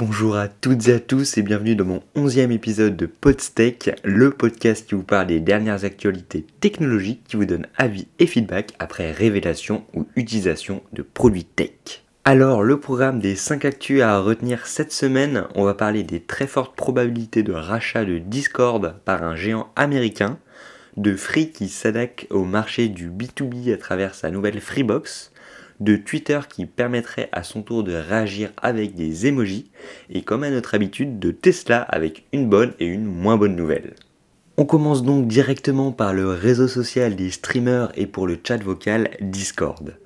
Bonjour à toutes et à tous et bienvenue dans mon onzième épisode de Podstech, le podcast qui vous parle des dernières actualités technologiques qui vous donne avis et feedback après révélation ou utilisation de produits tech. Alors, le programme des 5 actus à retenir cette semaine, on va parler des très fortes probabilités de rachat de Discord par un géant américain, de Free qui s'attaque au marché du B2B à travers sa nouvelle Freebox, de Twitter qui permettrait à son tour de réagir avec des emojis, et comme à notre habitude, de Tesla avec une bonne et une moins bonne nouvelle. On commence donc directement par le réseau social des streamers et pour le chat vocal Discord.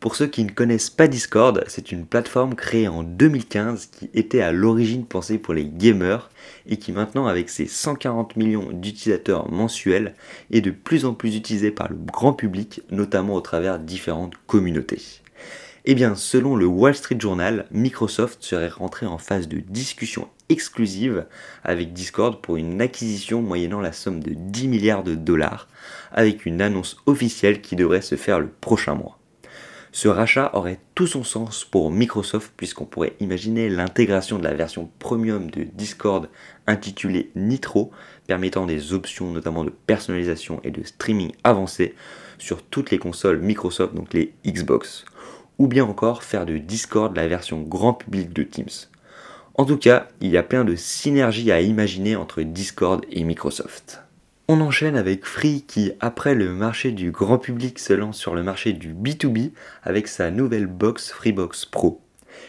Pour ceux qui ne connaissent pas Discord, c'est une plateforme créée en 2015 qui était à l'origine pensée pour les gamers et qui maintenant avec ses 140 millions d'utilisateurs mensuels est de plus en plus utilisée par le grand public, notamment au travers différentes communautés. Eh bien, selon le Wall Street Journal, Microsoft serait rentré en phase de discussion exclusive avec Discord pour une acquisition moyennant la somme de 10 milliards de dollars, avec une annonce officielle qui devrait se faire le prochain mois. Ce rachat aurait tout son sens pour Microsoft puisqu'on pourrait imaginer l'intégration de la version premium de Discord intitulée Nitro, permettant des options notamment de personnalisation et de streaming avancé sur toutes les consoles Microsoft, donc les Xbox. Ou bien encore faire de Discord la version grand public de Teams. En tout cas, il y a plein de synergies à imaginer entre Discord et Microsoft. On enchaîne avec Free qui, après le marché du grand public, se lance sur le marché du B2B avec sa nouvelle box Freebox Pro.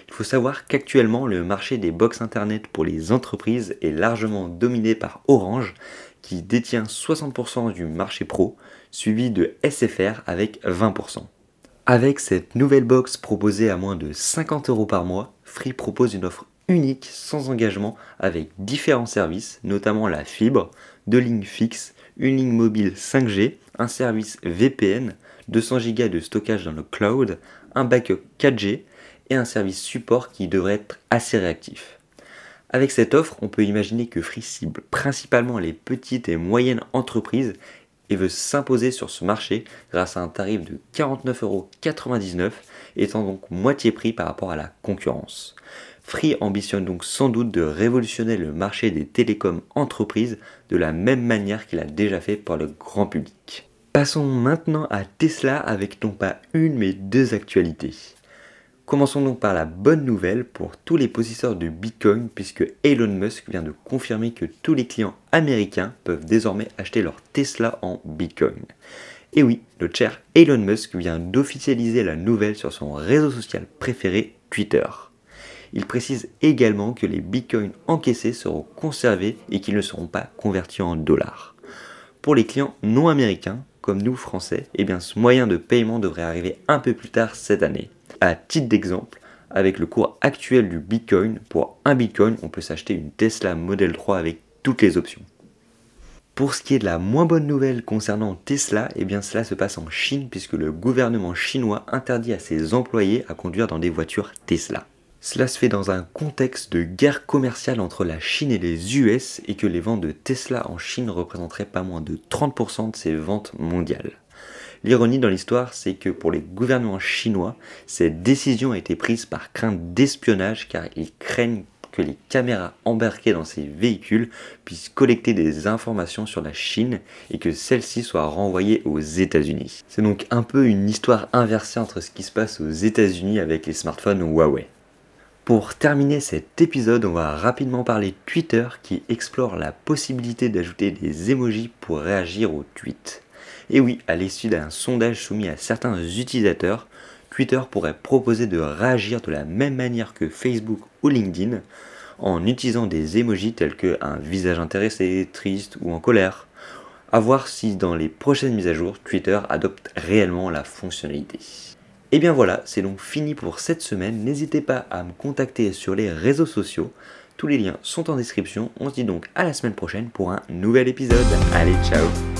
Il faut savoir qu'actuellement, le marché des box internet pour les entreprises est largement dominé par Orange qui détient 60% du marché pro, suivi de SFR avec 20%. Avec cette nouvelle box proposée à moins de 50 euros par mois, Free propose une offre unique sans engagement avec différents services, notamment la fibre, deux lignes fixes, une ligne mobile 5G, un service VPN, 200 Go de stockage dans le cloud, un backup 4G et un service support qui devrait être assez réactif. Avec cette offre, on peut imaginer que Free cible principalement les petites et moyennes entreprises et veut s'imposer sur ce marché grâce à un tarif de 49,99€, étant donc moitié prix par rapport à la concurrence. Free ambitionne donc sans doute de révolutionner le marché des télécoms entreprises de la même manière qu'il a déjà fait pour le grand public. Passons maintenant à Tesla avec non pas une mais deux actualités. Commençons donc par la bonne nouvelle pour tous les possesseurs de Bitcoin puisque Elon Musk vient de confirmer que tous les clients américains peuvent désormais acheter leur Tesla en Bitcoin. Et oui, le cher Elon Musk vient d'officialiser la nouvelle sur son réseau social préféré Twitter. Il précise également que les bitcoins encaissés seront conservés et qu'ils ne seront pas convertis en dollars. Pour les clients non américains, comme nous français, eh bien ce moyen de paiement devrait arriver un peu plus tard cette année. À titre d'exemple, avec le cours actuel du bitcoin, pour un bitcoin, on peut s'acheter une Tesla Model 3 avec toutes les options. Pour ce qui est de la moins bonne nouvelle concernant Tesla, eh bien cela se passe en Chine puisque le gouvernement chinois interdit à ses employés à conduire dans des voitures Tesla. Cela se fait dans un contexte de guerre commerciale entre la Chine et les US et que les ventes de Tesla en Chine représenteraient pas moins de 30% de ses ventes mondiales. L'ironie dans l'histoire, c'est que pour les gouvernements chinois, cette décision a été prise par crainte d'espionnage car ils craignent que les caméras embarquées dans ces véhicules puissent collecter des informations sur la Chine et que celles-ci soient renvoyées aux États-Unis. C'est donc un peu une histoire inversée entre ce qui se passe aux États-Unis avec les smartphones Huawei. Pour terminer cet épisode, on va rapidement parler Twitter qui explore la possibilité d'ajouter des emojis pour réagir aux tweets. Et oui, à l'issue d'un sondage soumis à certains utilisateurs, Twitter pourrait proposer de réagir de la même manière que Facebook ou LinkedIn en utilisant des emojis tels que un visage intéressé, triste ou en colère. A voir si dans les prochaines mises à jour, Twitter adopte réellement la fonctionnalité. Et bien voilà, c'est donc fini pour cette semaine. N'hésitez pas à me contacter sur les réseaux sociaux. Tous les liens sont en description. On se dit donc à la semaine prochaine pour un nouvel épisode. Allez, ciao